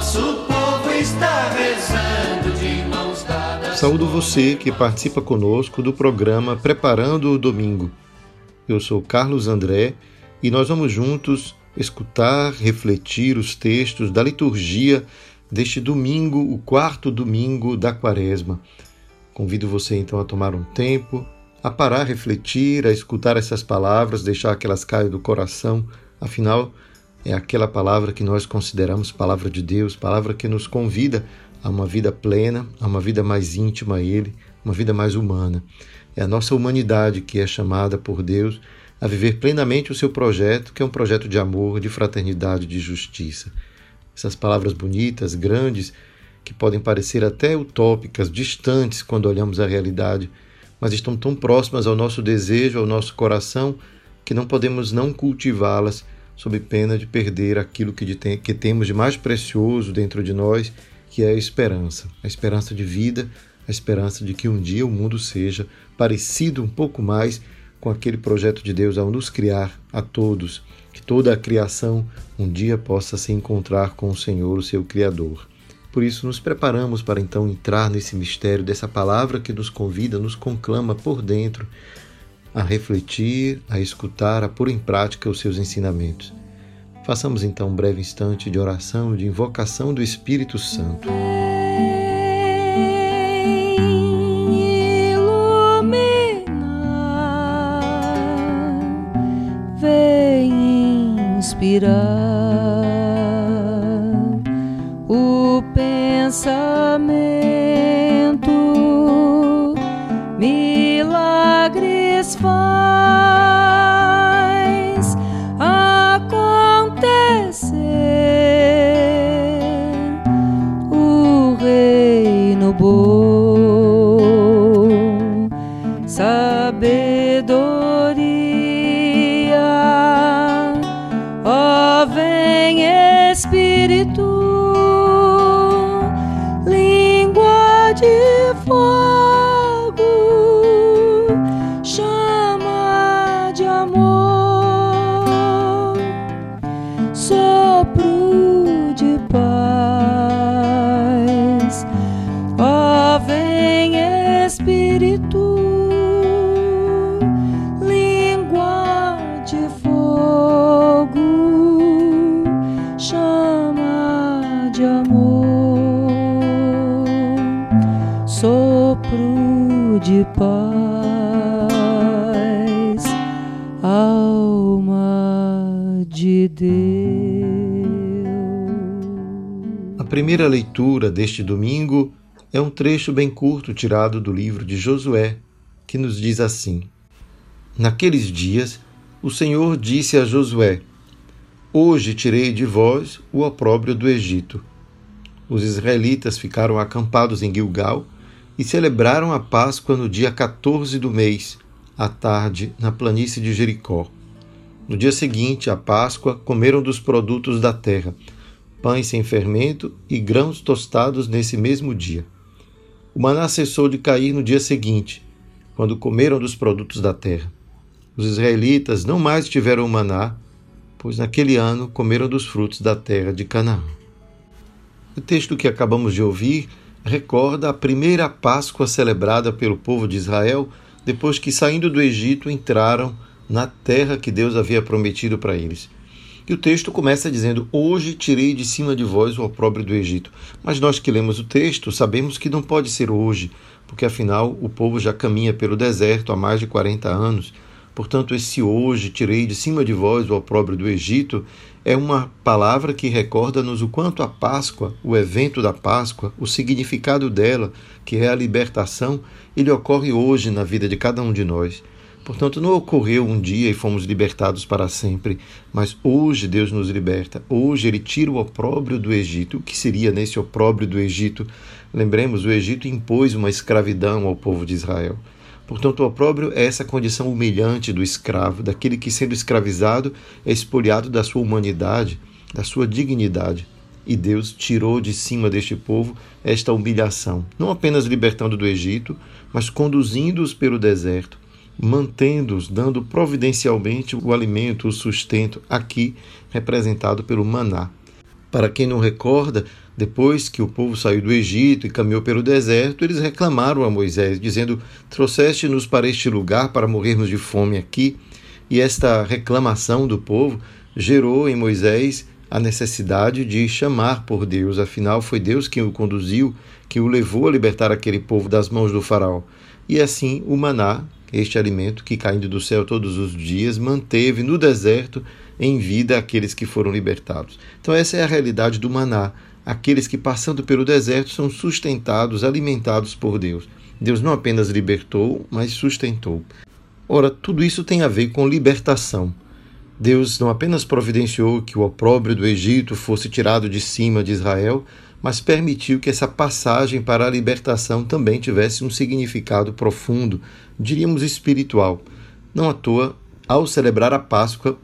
Nosso povo está rezando de mãos dadas. Saúdo você que participa conosco do programa Preparando o Domingo. Eu sou Carlos André e nós vamos juntos escutar, refletir os textos da liturgia deste domingo, o quarto domingo da Quaresma. Convido você então a tomar um tempo, a parar, refletir, a escutar essas palavras, deixar que elas caiam do coração. Afinal, é aquela palavra que nós consideramos palavra de Deus, palavra que nos convida a uma vida plena, a uma vida mais íntima a Ele, uma vida mais humana. É a nossa humanidade que é chamada por Deus a viver plenamente o seu projeto, que é um projeto de amor, de fraternidade, de justiça. Essas palavras bonitas, grandes, que podem parecer até utópicas, distantes quando olhamos a realidade, mas estão tão próximas ao nosso desejo, ao nosso coração, que não podemos não cultivá-las sob pena de perder aquilo que, de que temos de mais precioso dentro de nós, que é a esperança. A esperança de vida, a esperança de que um dia o mundo seja parecido um pouco mais com aquele projeto de Deus ao nos criar a todos, que toda a criação um dia possa se encontrar com o Senhor, o seu Criador. Por isso, nos preparamos para então entrar nesse mistério dessa palavra que nos convida, nos conclama por dentro a refletir, a escutar, a pôr em prática os seus ensinamentos. Façamos então um breve instante de oração, de invocação do Espírito Santo. Vem inspirar o pensamento, de amor, sopro de paz, alma de Deus. A primeira leitura deste domingo é um trecho bem curto tirado do livro de Josué, que nos diz assim: Naqueles dias, o Senhor disse a Josué: Hoje tirei de vós o opróbrio do Egito. Os israelitas ficaram acampados em Gilgal e celebraram a Páscoa no dia 14 do mês, à tarde, na planície de Jericó. No dia seguinte, à Páscoa, comeram dos produtos da terra, pães sem fermento e grãos tostados nesse mesmo dia. O maná cessou de cair no dia seguinte, quando comeram dos produtos da terra. Os israelitas não mais tiveram maná, pois naquele ano comeram dos frutos da terra de Canaã. O texto que acabamos de ouvir recorda a primeira Páscoa celebrada pelo povo de Israel depois que, saindo do Egito, entraram na terra que Deus havia prometido para eles. E o texto começa dizendo: Hoje tirei de cima de vós o opróbrio do Egito. Mas nós que lemos o texto sabemos que não pode ser hoje, porque afinal o povo já caminha pelo deserto há mais de 40 anos. Portanto, esse hoje tirei de cima de vós o opróbrio do Egito é uma palavra que recorda-nos o quanto a Páscoa, o evento da Páscoa, o significado dela, que é a libertação, ele ocorre hoje na vida de cada um de nós. Portanto, não ocorreu um dia e fomos libertados para sempre, mas hoje Deus nos liberta. Hoje Ele tira o opróbrio do Egito. O que seria nesse opróbrio do Egito? Lembremos, o Egito impôs uma escravidão ao povo de Israel. Portanto, o opróbrio é essa condição humilhante do escravo, daquele que, sendo escravizado, é expoliado da sua humanidade, da sua dignidade. E Deus tirou de cima deste povo esta humilhação, não apenas libertando do Egito, mas conduzindo-os pelo deserto, mantendo-os, dando providencialmente o alimento, o sustento, aqui representado pelo maná. Para quem não recorda, depois que o povo saiu do Egito e caminhou pelo deserto, eles reclamaram a Moisés, dizendo: Trouxeste-nos para este lugar para morrermos de fome aqui. E esta reclamação do povo gerou em Moisés a necessidade de chamar por Deus, afinal foi Deus quem o conduziu, que o levou a libertar aquele povo das mãos do faraó. E assim o maná, este alimento que caindo do céu todos os dias, manteve no deserto em vida aqueles que foram libertados. Então essa é a realidade do maná. Aqueles que passando pelo deserto são sustentados, alimentados por Deus. Deus não apenas libertou, mas sustentou. Ora, tudo isso tem a ver com libertação. Deus não apenas providenciou que o opróbrio do Egito fosse tirado de cima de Israel, mas permitiu que essa passagem para a libertação também tivesse um significado profundo, diríamos espiritual. Não à toa, ao celebrar a Páscoa,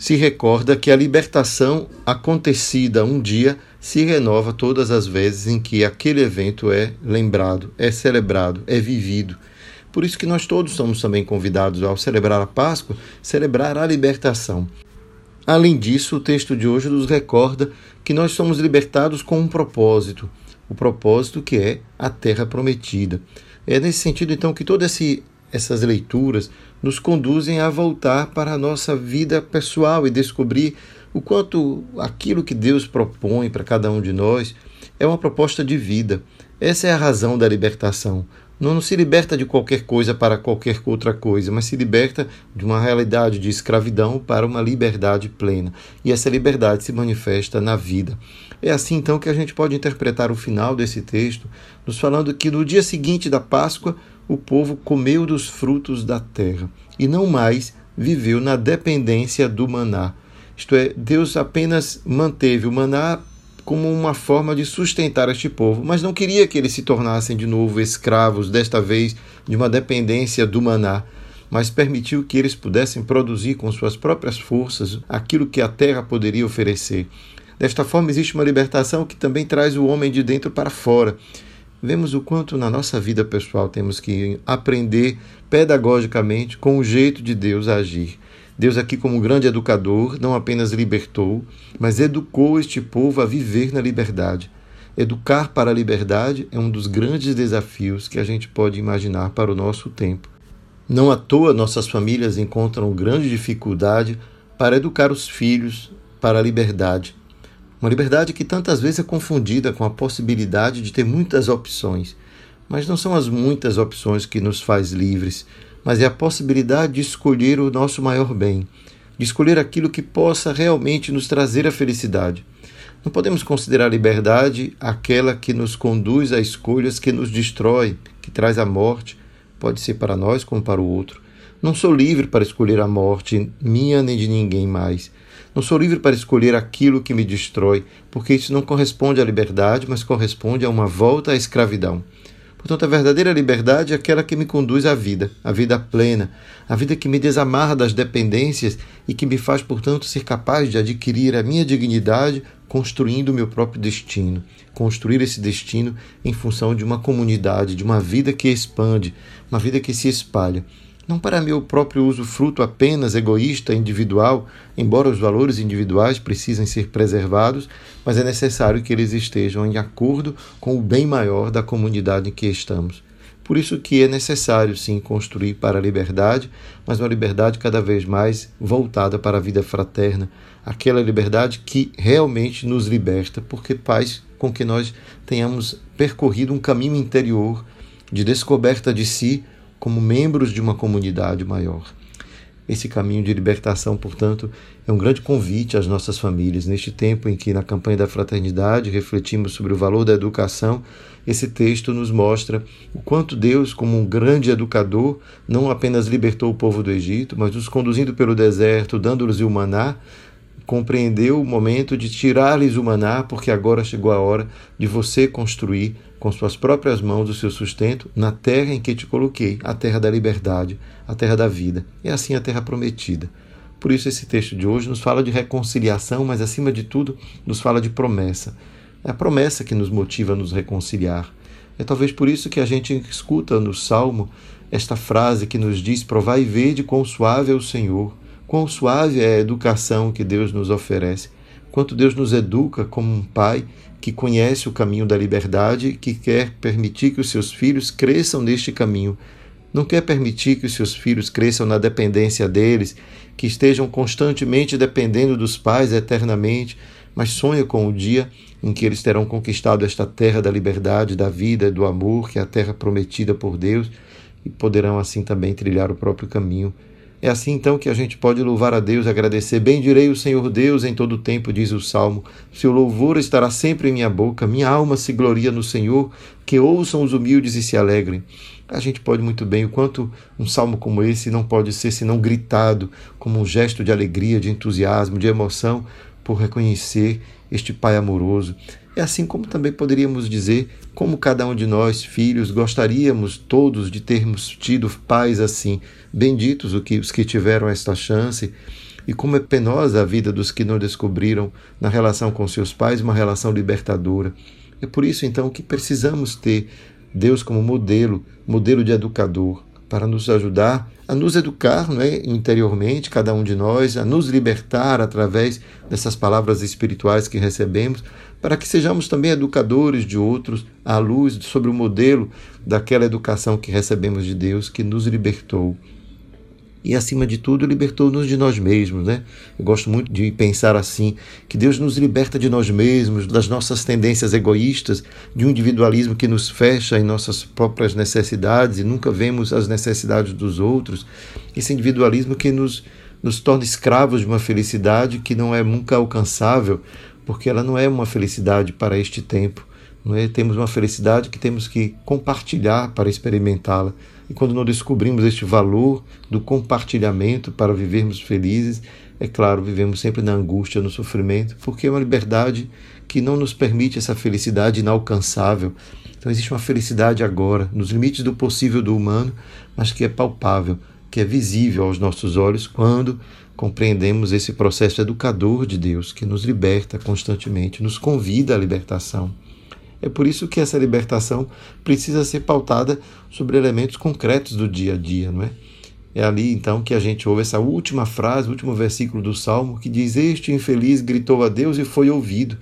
se recorda que a libertação acontecida um dia se renova todas as vezes em que aquele evento é lembrado, é celebrado, é vivido. Por isso que nós todos somos também convidados, ao celebrar a Páscoa, celebrar a libertação. Além disso, o texto de hoje nos recorda que nós somos libertados com um propósito, o propósito que é a terra prometida. É nesse sentido, então, que todas essas leituras nos conduzem a voltar para a nossa vida pessoal e descobrir o quanto aquilo que Deus propõe para cada um de nós é uma proposta de vida. Essa é a razão da libertação. Não, não se liberta de qualquer coisa para qualquer outra coisa, mas se liberta de uma realidade de escravidão para uma liberdade plena. E essa liberdade se manifesta na vida. É assim então que a gente pode interpretar o final desse texto, nos falando que no dia seguinte da Páscoa, o povo comeu dos frutos da terra e não mais viveu na dependência do maná. Isto é, Deus apenas manteve o maná como uma forma de sustentar este povo, mas não queria que eles se tornassem de novo escravos, desta vez de uma dependência do maná, mas permitiu que eles pudessem produzir com suas próprias forças aquilo que a terra poderia oferecer. Desta forma, existe uma libertação que também traz o homem de dentro para fora. Vemos o quanto na nossa vida pessoal temos que aprender pedagogicamente com o jeito de Deus agir. Deus, aqui, como grande educador, não apenas libertou, mas educou este povo a viver na liberdade. Educar para a liberdade é um dos grandes desafios que a gente pode imaginar para o nosso tempo. Não à toa nossas famílias encontram grande dificuldade para educar os filhos para a liberdade. Uma liberdade que tantas vezes é confundida com a possibilidade de ter muitas opções. Mas não são as muitas opções que nos faz livres, mas é a possibilidade de escolher o nosso maior bem, de escolher aquilo que possa realmente nos trazer a felicidade. Não podemos considerar a liberdade aquela que nos conduz a escolhas que nos destrói, que traz a morte, pode ser para nós como para o outro. Não sou livre para escolher a morte, minha nem de ninguém mais. Não sou livre para escolher aquilo que me destrói, porque isso não corresponde à liberdade, mas corresponde a uma volta à escravidão. Portanto, a verdadeira liberdade é aquela que me conduz à vida, à vida plena, a vida que me desamarra das dependências e que me faz, portanto, ser capaz de adquirir a minha dignidade construindo o meu próprio destino. Construir esse destino em função de uma comunidade, de uma vida que expande, uma vida que se espalha não para meu próprio uso fruto apenas egoísta, individual, embora os valores individuais precisem ser preservados, mas é necessário que eles estejam em acordo com o bem maior da comunidade em que estamos. Por isso que é necessário sim construir para a liberdade, mas uma liberdade cada vez mais voltada para a vida fraterna, aquela liberdade que realmente nos liberta, porque faz com que nós tenhamos percorrido um caminho interior de descoberta de si como membros de uma comunidade maior. Esse caminho de libertação, portanto, é um grande convite às nossas famílias. Neste tempo em que, na campanha da fraternidade, refletimos sobre o valor da educação, esse texto nos mostra o quanto Deus, como um grande educador, não apenas libertou o povo do Egito, mas os conduzindo pelo deserto, dando-lhes o maná, compreendeu o momento de tirar-lhes o maná, porque agora chegou a hora de você construir com suas próprias mãos o seu sustento na terra em que te coloquei, a terra da liberdade, a terra da vida, e assim a terra prometida. Por isso, esse texto de hoje nos fala de reconciliação, mas acima de tudo, nos fala de promessa. É a promessa que nos motiva a nos reconciliar. É talvez por isso que a gente escuta no Salmo esta frase que nos diz: Provai e vede quão suave é o Senhor, quão suave é a educação que Deus nos oferece, quanto Deus nos educa como um pai que conhece o caminho da liberdade, que quer permitir que os seus filhos cresçam neste caminho. Não quer permitir que os seus filhos cresçam na dependência deles, que estejam constantemente dependendo dos pais eternamente, mas sonha com o dia em que eles terão conquistado esta terra da liberdade, da vida e do amor, que é a terra prometida por Deus, e poderão assim também trilhar o próprio caminho. É assim então que a gente pode louvar a Deus, agradecer. Bendirei o Senhor Deus em todo o tempo, diz o Salmo. Seu louvor estará sempre em minha boca. Minha alma se gloria no Senhor. Que ouçam os humildes e se alegrem. A gente pode muito bem, o quanto um salmo como esse não pode ser senão gritado como um gesto de alegria, de entusiasmo, de emoção, por reconhecer este Pai amoroso. É assim como também poderíamos dizer como cada um de nós, filhos, gostaríamos todos de termos tido pais assim. Benditos os que tiveram esta chance. E como é penosa a vida dos que não descobriram na relação com seus pais uma relação libertadora. É por isso então que precisamos ter Deus como modelo, modelo de educador, para nos ajudar a nos educar é, interiormente, cada um de nós, a nos libertar através dessas palavras espirituais que recebemos, para que sejamos também educadores de outros à luz sobre o modelo daquela educação que recebemos de Deus que nos libertou e, acima de tudo, libertou-nos de nós mesmos. Né? Eu gosto muito de pensar assim: que Deus nos liberta de nós mesmos, das nossas tendências egoístas, de um individualismo que nos fecha em nossas próprias necessidades e nunca vemos as necessidades dos outros. Esse individualismo que nos, nos torna escravos de uma felicidade que não é nunca alcançável, porque ela não é uma felicidade para este tempo. Não é? Temos uma felicidade que temos que compartilhar para experimentá-la. E quando não descobrimos este valor do compartilhamento para vivermos felizes, é claro, vivemos sempre na angústia, no sofrimento, porque é uma liberdade que não nos permite essa felicidade inalcançável. Então existe uma felicidade agora, nos limites do possível do humano, mas que é palpável, que é visível aos nossos olhos quando compreendemos esse processo educador de Deus que nos liberta constantemente, nos convida à libertação. É por isso que essa libertação precisa ser pautada sobre elementos concretos do dia a dia, não é? É ali então que a gente ouve essa última frase, o último versículo do Salmo, que diz: Este infeliz gritou a Deus e foi ouvido,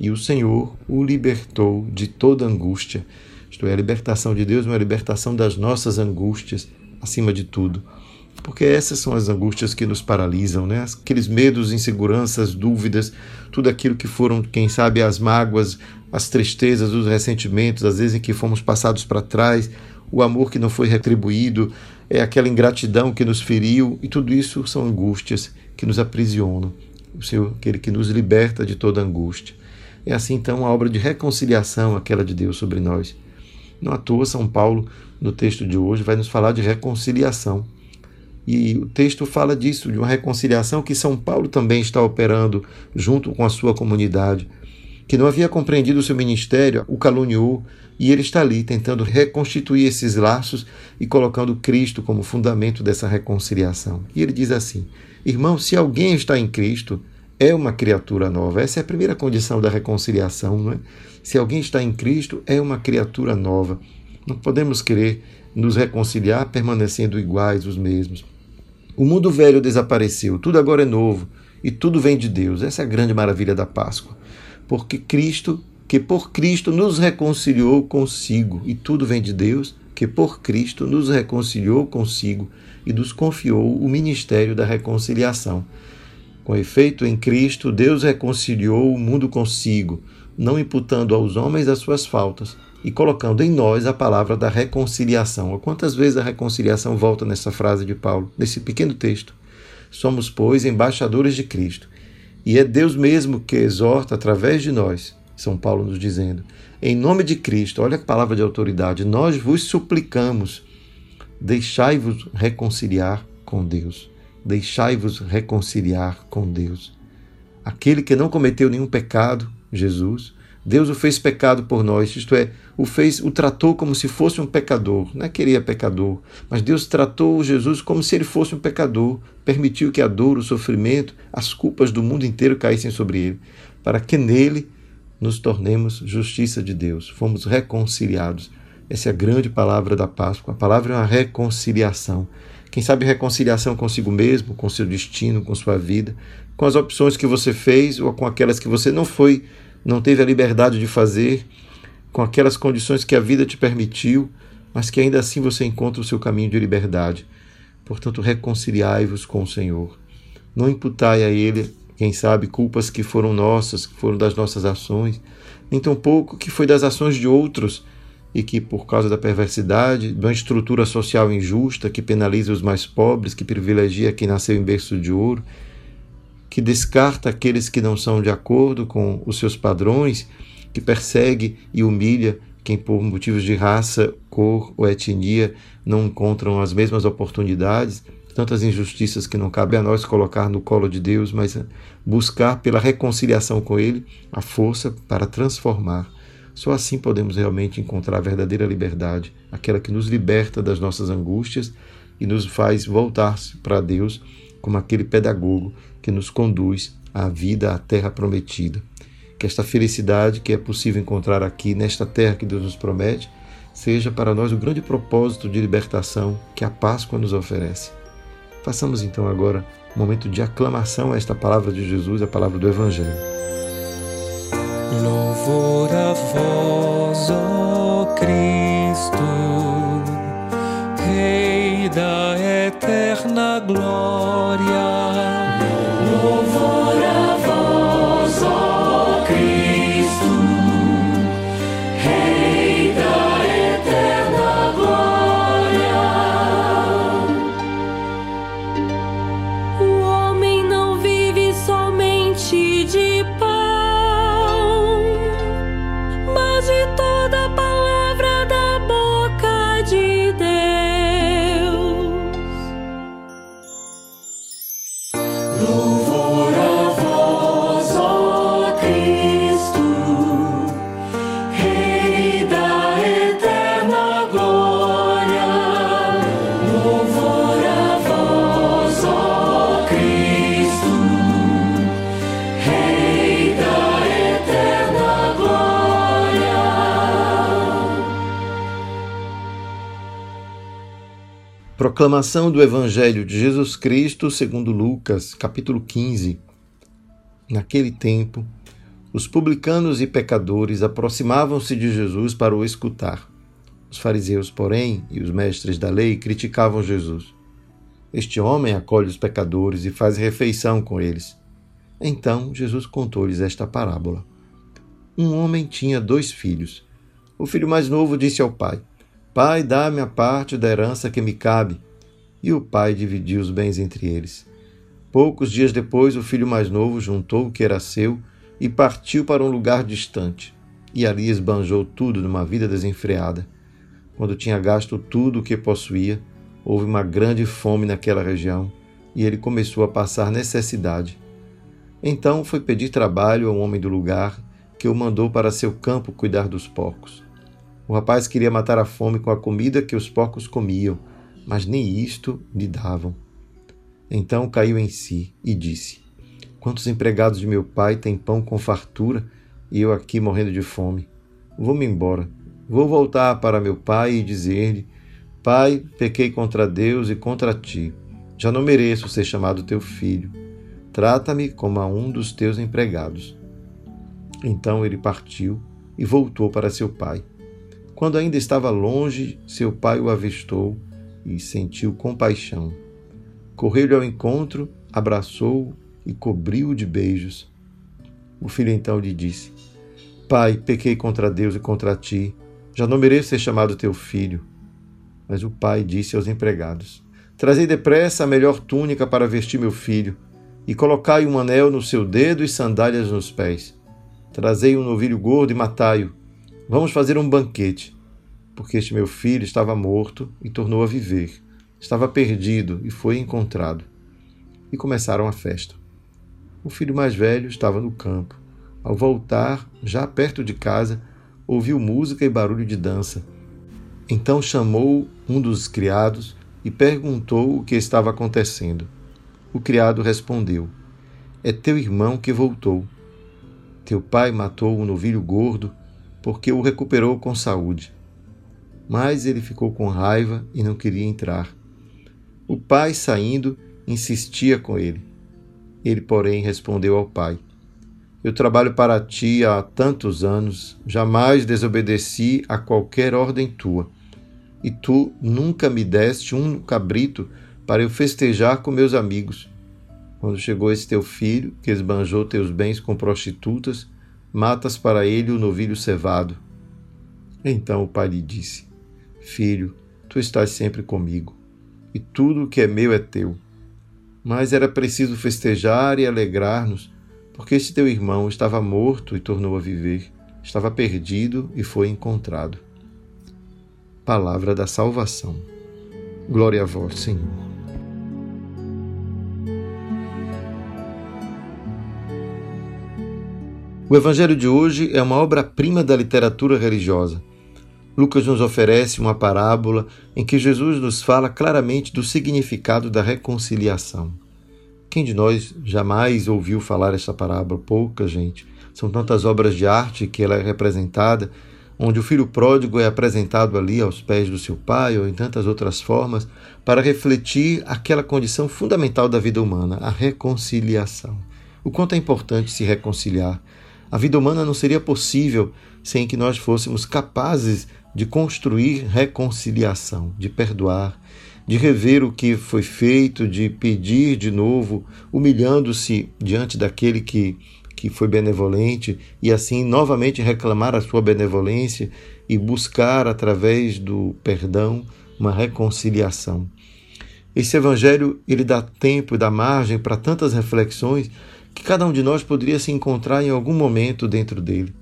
e o Senhor o libertou de toda angústia. Isto é, a libertação de Deus é uma libertação das nossas angústias, acima de tudo. Porque essas são as angústias que nos paralisam, né? Aqueles medos, inseguranças, dúvidas, tudo aquilo que foram, quem sabe, as mágoas, as tristezas, os ressentimentos, às vezes em que fomos passados para trás, o amor que não foi retribuído, é aquela ingratidão que nos feriu, e tudo isso são angústias que nos aprisionam. O Senhor, aquele que nos liberta de toda angústia. É assim então a obra de reconciliação, aquela de Deus sobre nós. Não à toa, São Paulo, no texto de hoje, vai nos falar de reconciliação. E o texto fala disso, de uma reconciliação que São Paulo também está operando junto com a sua comunidade que não havia compreendido o seu ministério, o caluniou, e ele está ali tentando reconstituir esses laços e colocando Cristo como fundamento dessa reconciliação. E ele diz assim: Irmão, se alguém está em Cristo, é uma criatura nova. Essa é a primeira condição da reconciliação, não é? Se alguém está em Cristo, é uma criatura nova. Não podemos querer nos reconciliar permanecendo iguais os mesmos. O mundo velho desapareceu, tudo agora é novo e tudo vem de Deus. Essa é a grande maravilha da Páscoa porque Cristo, que por Cristo nos reconciliou consigo, e tudo vem de Deus, que por Cristo nos reconciliou consigo e nos confiou o ministério da reconciliação. Com efeito, em Cristo, Deus reconciliou o mundo consigo, não imputando aos homens as suas faltas, e colocando em nós a palavra da reconciliação. Quantas vezes a reconciliação volta nessa frase de Paulo, nesse pequeno texto? Somos, pois, embaixadores de Cristo. E é Deus mesmo que exorta através de nós, São Paulo nos dizendo, em nome de Cristo, olha a palavra de autoridade, nós vos suplicamos, deixai-vos reconciliar com Deus. Deixai-vos reconciliar com Deus. Aquele que não cometeu nenhum pecado, Jesus, Deus o fez pecado por nós, isto é, o fez, o tratou como se fosse um pecador. Não é que ele é pecador, mas Deus tratou Jesus como se ele fosse um pecador, permitiu que a dor, o sofrimento, as culpas do mundo inteiro caíssem sobre ele, para que nele nos tornemos justiça de Deus. Fomos reconciliados. Essa é a grande palavra da Páscoa. A palavra é uma reconciliação. Quem sabe reconciliação consigo mesmo, com seu destino, com sua vida, com as opções que você fez ou com aquelas que você não foi não teve a liberdade de fazer, com aquelas condições que a vida te permitiu, mas que ainda assim você encontra o seu caminho de liberdade. Portanto, reconciliai-vos com o Senhor. Não imputai a Ele, quem sabe, culpas que foram nossas, que foram das nossas ações, nem tampouco que foi das ações de outros e que, por causa da perversidade, de uma estrutura social injusta que penaliza os mais pobres, que privilegia quem nasceu em berço de ouro, que descarta aqueles que não são de acordo com os seus padrões, que persegue e humilha quem por motivos de raça, cor ou etnia não encontram as mesmas oportunidades, tantas injustiças que não cabe a nós colocar no colo de Deus, mas buscar pela reconciliação com Ele a força para transformar. Só assim podemos realmente encontrar a verdadeira liberdade, aquela que nos liberta das nossas angústias e nos faz voltar para Deus como aquele pedagogo que nos conduz à vida, à terra prometida. Que esta felicidade que é possível encontrar aqui, nesta terra que Deus nos promete, seja para nós o grande propósito de libertação que a Páscoa nos oferece. Façamos então agora um momento de aclamação a esta palavra de Jesus, a palavra do Evangelho. Louvor a vós, ó Cristo, Rei da eterna glória. Proclamação do Evangelho de Jesus Cristo segundo Lucas, capítulo 15. Naquele tempo, os publicanos e pecadores aproximavam-se de Jesus para o escutar. Os fariseus, porém, e os mestres da lei criticavam Jesus. Este homem acolhe os pecadores e faz refeição com eles. Então Jesus contou-lhes esta parábola. Um homem tinha dois filhos. O filho mais novo disse ao pai: Pai, dá-me a parte da herança que me cabe. E o pai dividiu os bens entre eles. Poucos dias depois, o filho mais novo juntou o que era seu e partiu para um lugar distante. E ali esbanjou tudo numa vida desenfreada. Quando tinha gasto tudo o que possuía, houve uma grande fome naquela região e ele começou a passar necessidade. Então foi pedir trabalho a um homem do lugar que o mandou para seu campo cuidar dos porcos. O rapaz queria matar a fome com a comida que os porcos comiam, mas nem isto lhe davam. Então caiu em si e disse: Quantos empregados de meu pai têm pão com fartura e eu aqui morrendo de fome? Vou-me embora. Vou voltar para meu pai e dizer-lhe: Pai, pequei contra Deus e contra ti. Já não mereço ser chamado teu filho. Trata-me como a um dos teus empregados. Então ele partiu e voltou para seu pai. Quando ainda estava longe, seu pai o avistou e sentiu compaixão. Correu-lhe ao encontro, abraçou-o e cobriu-o de beijos. O filho então lhe disse: Pai, pequei contra Deus e contra ti. Já não mereço ser chamado teu filho. Mas o pai disse aos empregados: Trazei depressa a melhor túnica para vestir meu filho, e colocai um anel no seu dedo e sandálias nos pés. Trazei um novilho gordo e matai-o. Vamos fazer um banquete, porque este meu filho estava morto e tornou a viver. Estava perdido e foi encontrado. E começaram a festa. O filho mais velho estava no campo. Ao voltar, já perto de casa, ouviu música e barulho de dança. Então chamou um dos criados e perguntou o que estava acontecendo. O criado respondeu: É teu irmão que voltou. Teu pai matou um novilho gordo porque o recuperou com saúde. Mas ele ficou com raiva e não queria entrar. O pai, saindo, insistia com ele. Ele, porém, respondeu ao pai: eu trabalho para ti há tantos anos, jamais desobedeci a qualquer ordem tua. E tu nunca me deste um cabrito para eu festejar com meus amigos. Quando chegou esse teu filho, que esbanjou teus bens com prostitutas, matas para ele o novilho cevado. Então o pai lhe disse: Filho, tu estás sempre comigo, e tudo o que é meu é teu. Mas era preciso festejar e alegrar-nos porque este teu irmão estava morto e tornou a viver, estava perdido e foi encontrado. Palavra da salvação. Glória a vós, Senhor. O Evangelho de hoje é uma obra-prima da literatura religiosa. Lucas nos oferece uma parábola em que Jesus nos fala claramente do significado da reconciliação. Quem de nós jamais ouviu falar esta parábola? Pouca gente. São tantas obras de arte que ela é representada, onde o filho pródigo é apresentado ali aos pés do seu pai ou em tantas outras formas, para refletir aquela condição fundamental da vida humana, a reconciliação. O quanto é importante se reconciliar. A vida humana não seria possível sem que nós fôssemos capazes de construir reconciliação, de perdoar, de rever o que foi feito, de pedir de novo, humilhando-se diante daquele que, que foi benevolente e assim novamente reclamar a sua benevolência e buscar através do perdão uma reconciliação. Esse evangelho ele dá tempo e dá margem para tantas reflexões que cada um de nós poderia se encontrar em algum momento dentro dele.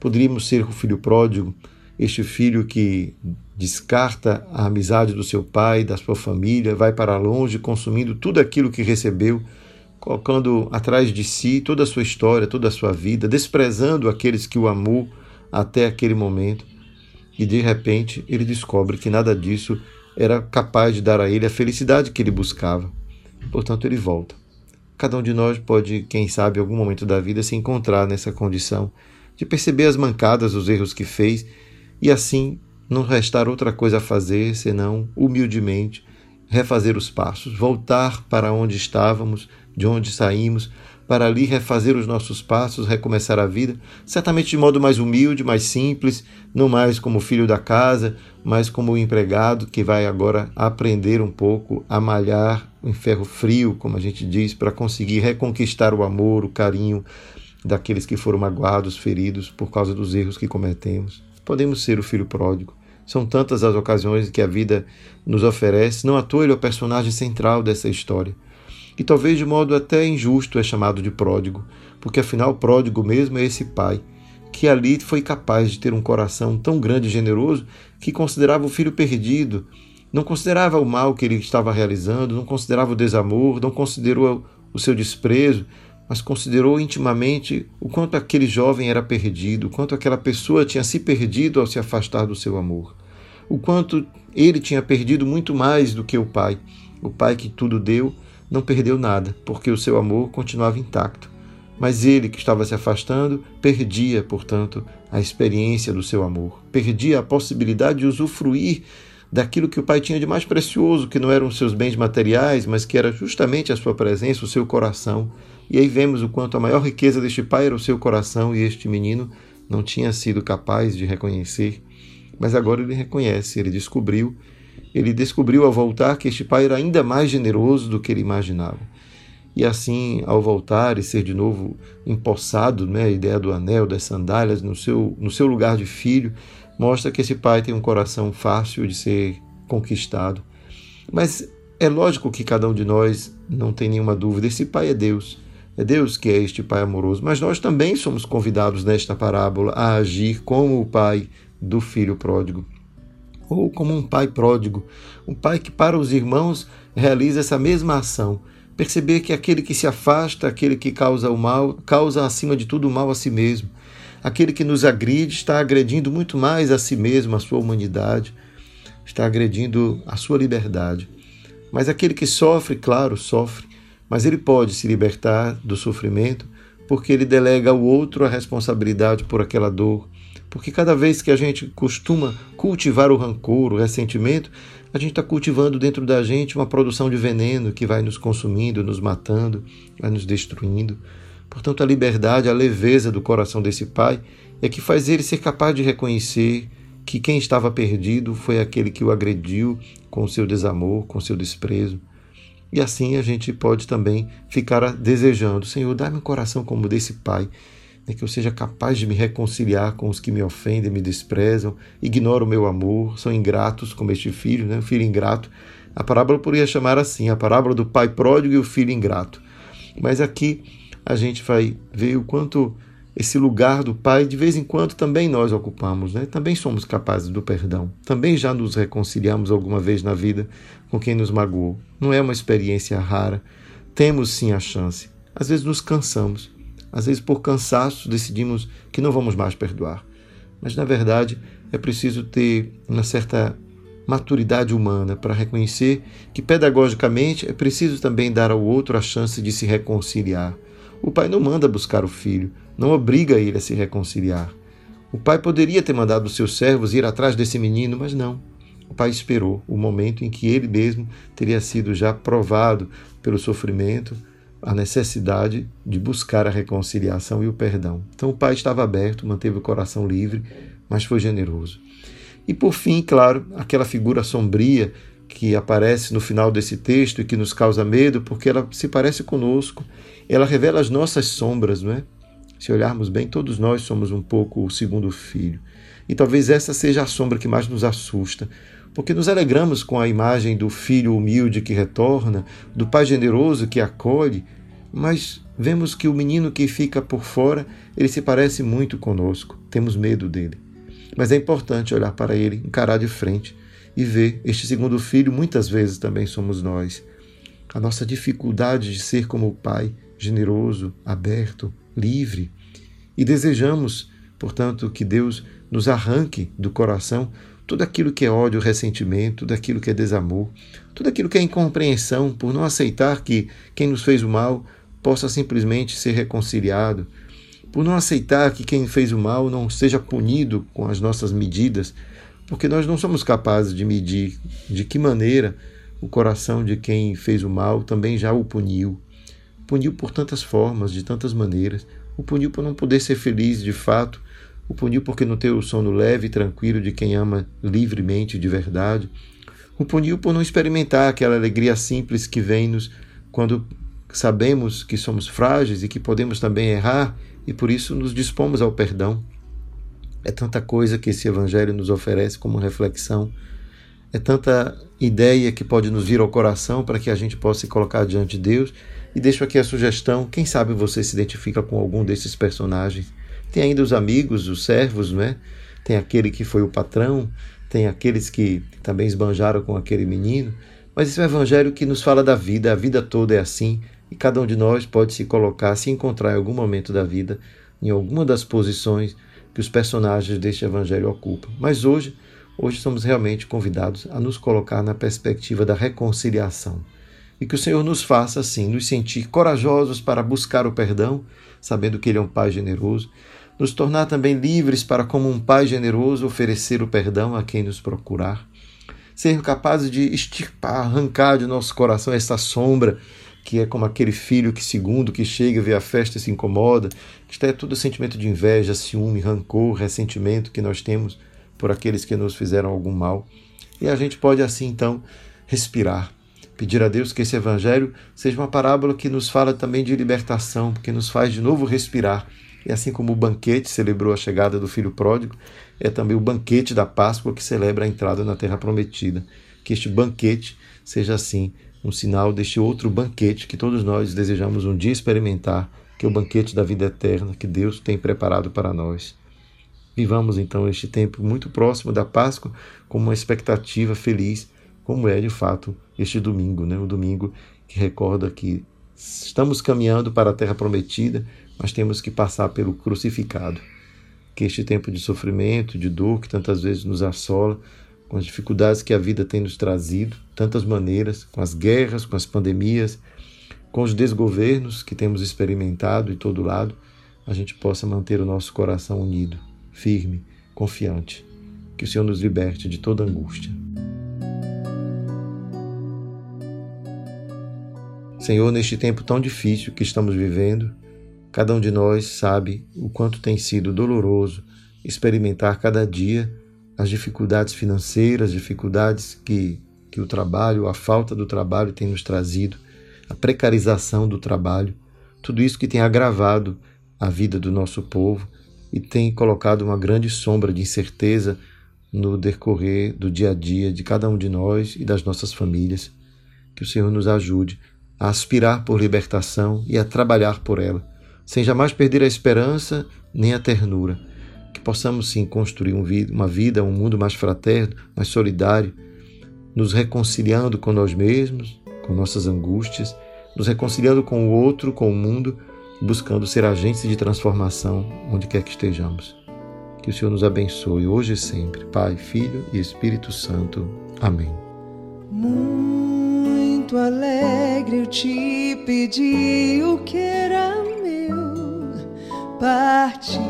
Poderíamos ser o filho pródigo, este filho que descarta a amizade do seu pai, da sua família, vai para longe, consumindo tudo aquilo que recebeu, colocando atrás de si toda a sua história, toda a sua vida, desprezando aqueles que o amou até aquele momento. E de repente ele descobre que nada disso era capaz de dar a ele a felicidade que ele buscava. Portanto, ele volta. Cada um de nós pode, quem sabe, em algum momento da vida se encontrar nessa condição de perceber as mancadas, os erros que fez e assim não restar outra coisa a fazer senão, humildemente, refazer os passos, voltar para onde estávamos, de onde saímos, para ali refazer os nossos passos, recomeçar a vida, certamente de modo mais humilde, mais simples, não mais como filho da casa, mas como empregado que vai agora aprender um pouco a malhar em ferro frio, como a gente diz, para conseguir reconquistar o amor, o carinho daqueles que foram magoados, feridos por causa dos erros que cometemos podemos ser o filho pródigo. São tantas as ocasiões que a vida nos oferece, não à toa ele é o personagem central dessa história. E talvez de modo até injusto é chamado de pródigo, porque afinal pródigo mesmo é esse pai, que ali foi capaz de ter um coração tão grande e generoso que considerava o filho perdido, não considerava o mal que ele estava realizando, não considerava o desamor, não considerou o seu desprezo, mas considerou intimamente o quanto aquele jovem era perdido, o quanto aquela pessoa tinha se perdido ao se afastar do seu amor, o quanto ele tinha perdido muito mais do que o pai. O pai que tudo deu não perdeu nada, porque o seu amor continuava intacto. Mas ele que estava se afastando perdia, portanto, a experiência do seu amor, perdia a possibilidade de usufruir daquilo que o pai tinha de mais precioso, que não eram os seus bens materiais, mas que era justamente a sua presença, o seu coração e aí vemos o quanto a maior riqueza deste pai era o seu coração e este menino não tinha sido capaz de reconhecer. Mas agora ele reconhece, ele descobriu, ele descobriu ao voltar que este pai era ainda mais generoso do que ele imaginava. E assim, ao voltar e ser de novo empossado, né, a ideia do anel, das sandálias, no seu, no seu lugar de filho, mostra que esse pai tem um coração fácil de ser conquistado. Mas é lógico que cada um de nós não tem nenhuma dúvida, esse pai é Deus. É Deus que é este pai amoroso, mas nós também somos convidados nesta parábola a agir como o pai do filho pródigo, ou como um pai pródigo, um pai que para os irmãos realiza essa mesma ação. Perceber que aquele que se afasta, aquele que causa o mal, causa acima de tudo o mal a si mesmo. Aquele que nos agride está agredindo muito mais a si mesmo, a sua humanidade, está agredindo a sua liberdade. Mas aquele que sofre, claro, sofre, mas ele pode se libertar do sofrimento porque ele delega ao outro a responsabilidade por aquela dor. Porque cada vez que a gente costuma cultivar o rancor, o ressentimento, a gente está cultivando dentro da gente uma produção de veneno que vai nos consumindo, nos matando, vai nos destruindo. Portanto, a liberdade, a leveza do coração desse pai é que faz ele ser capaz de reconhecer que quem estava perdido foi aquele que o agrediu com seu desamor, com seu desprezo. E assim a gente pode também ficar desejando: Senhor, dá-me um coração como desse pai, né, que eu seja capaz de me reconciliar com os que me ofendem, me desprezam, ignoram o meu amor, são ingratos como este filho, né, filho ingrato. A parábola poderia chamar assim: a parábola do pai pródigo e o filho ingrato. Mas aqui a gente vai ver o quanto esse lugar do Pai, de vez em quando também nós ocupamos, né? Também somos capazes do perdão. Também já nos reconciliamos alguma vez na vida com quem nos magoou. Não é uma experiência rara. Temos sim a chance. Às vezes nos cansamos. Às vezes por cansaço decidimos que não vamos mais perdoar. Mas na verdade é preciso ter uma certa maturidade humana para reconhecer que pedagogicamente é preciso também dar ao outro a chance de se reconciliar. O pai não manda buscar o filho, não obriga ele a se reconciliar. O pai poderia ter mandado os seus servos ir atrás desse menino, mas não. O pai esperou o momento em que ele mesmo teria sido já provado pelo sofrimento, a necessidade de buscar a reconciliação e o perdão. Então o pai estava aberto, manteve o coração livre, mas foi generoso. E por fim, claro, aquela figura sombria que aparece no final desse texto e que nos causa medo, porque ela se parece conosco, ela revela as nossas sombras, não é? Se olharmos bem, todos nós somos um pouco o segundo filho. E talvez essa seja a sombra que mais nos assusta, porque nos alegramos com a imagem do filho humilde que retorna, do pai generoso que acolhe, mas vemos que o menino que fica por fora, ele se parece muito conosco, temos medo dele. Mas é importante olhar para ele, encarar de frente e ver este segundo filho, muitas vezes também somos nós. A nossa dificuldade de ser como o pai, generoso, aberto, livre. E desejamos, portanto, que Deus nos arranque do coração tudo aquilo que é ódio, ressentimento, tudo aquilo que é desamor, tudo aquilo que é incompreensão por não aceitar que quem nos fez o mal possa simplesmente ser reconciliado, por não aceitar que quem fez o mal não seja punido com as nossas medidas, porque nós não somos capazes de medir de que maneira o coração de quem fez o mal também já o puniu puniu por tantas formas, de tantas maneiras. O puniu por não poder ser feliz de fato, o puniu porque não ter o sono leve e tranquilo de quem ama livremente de verdade. O puniu por não experimentar aquela alegria simples que vem-nos quando sabemos que somos frágeis e que podemos também errar e por isso nos dispomos ao perdão. É tanta coisa que esse Evangelho nos oferece como reflexão, é tanta ideia que pode nos vir ao coração para que a gente possa se colocar diante de Deus e deixo aqui a sugestão: quem sabe você se identifica com algum desses personagens? Tem ainda os amigos, os servos, não é? Tem aquele que foi o patrão, tem aqueles que também esbanjaram com aquele menino. Mas esse é um evangelho que nos fala da vida, a vida toda é assim, e cada um de nós pode se colocar, se encontrar em algum momento da vida, em alguma das posições que os personagens deste evangelho ocupam. Mas hoje, hoje somos realmente convidados a nos colocar na perspectiva da reconciliação e que o Senhor nos faça, assim, nos sentir corajosos para buscar o perdão, sabendo que Ele é um Pai generoso, nos tornar também livres para, como um Pai generoso, oferecer o perdão a quem nos procurar, ser capazes de extirpar, arrancar de nosso coração essa sombra que é como aquele filho que, segundo que chega, vê a festa e se incomoda, que está é todo sentimento de inveja, ciúme, rancor, ressentimento que nós temos por aqueles que nos fizeram algum mal. E a gente pode assim então respirar, Pedir a Deus que esse Evangelho seja uma parábola que nos fala também de libertação, que nos faz de novo respirar. E assim como o banquete celebrou a chegada do filho pródigo, é também o banquete da Páscoa que celebra a entrada na terra prometida. Que este banquete seja assim um sinal deste outro banquete que todos nós desejamos um dia experimentar, que é o banquete da vida eterna que Deus tem preparado para nós. Vivamos então este tempo muito próximo da Páscoa com uma expectativa feliz, como é de fato este domingo, né? o domingo que recorda que estamos caminhando para a terra prometida, mas temos que passar pelo crucificado. Que este tempo de sofrimento, de dor que tantas vezes nos assola, com as dificuldades que a vida tem nos trazido, tantas maneiras, com as guerras, com as pandemias, com os desgovernos que temos experimentado em todo lado, a gente possa manter o nosso coração unido, firme, confiante. Que o Senhor nos liberte de toda angústia. Senhor, neste tempo tão difícil que estamos vivendo, cada um de nós sabe o quanto tem sido doloroso experimentar cada dia as dificuldades financeiras, dificuldades que, que o trabalho, a falta do trabalho tem nos trazido, a precarização do trabalho, tudo isso que tem agravado a vida do nosso povo e tem colocado uma grande sombra de incerteza no decorrer do dia a dia de cada um de nós e das nossas famílias. Que o Senhor nos ajude a aspirar por libertação e a trabalhar por ela, sem jamais perder a esperança nem a ternura possamos sim construir uma vida, um mundo mais fraterno, mais solidário, nos reconciliando com nós mesmos, com nossas angústias, nos reconciliando com o outro, com o mundo, buscando ser agentes de transformação onde quer que estejamos. Que o Senhor nos abençoe hoje e sempre, Pai, Filho e Espírito Santo. Amém. Muito alegre eu te pedi o que era meu, partir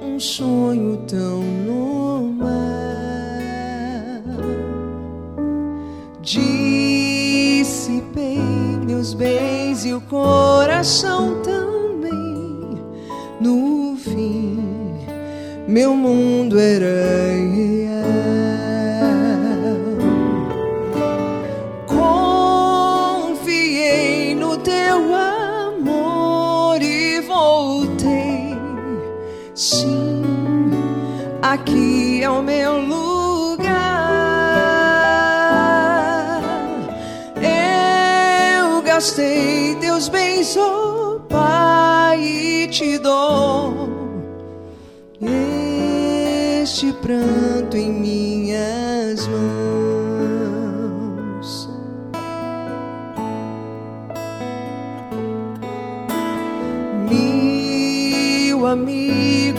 um sonho tão normal. Dissipei meus bens e o coração também. No fim, meu mundo era aqui é o meu lugar. Eu gastei teus bens, oh Pai, e te dou este pranto em minhas mãos.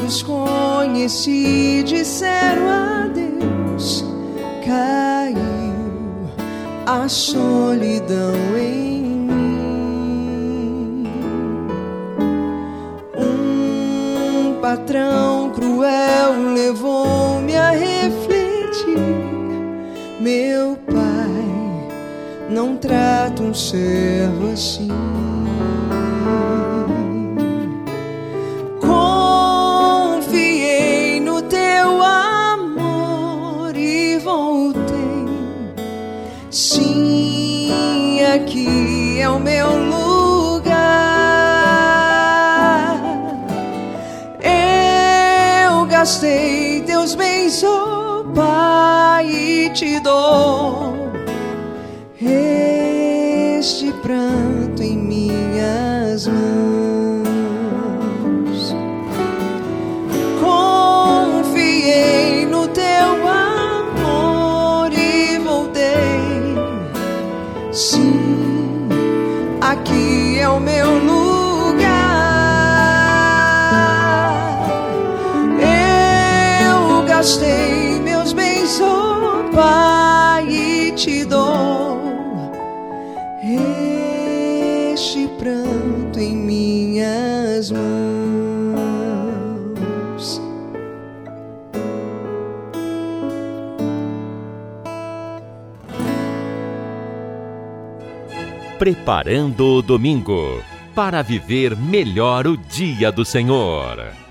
Amigos conheci disseram adeus, caiu a solidão em mim. Um patrão cruel levou-me a refletir. Meu pai não trata um servo assim. O meu lugar. Eu gastei teus bens, oh Pai, e te dou Preparando o domingo para viver melhor o dia do Senhor.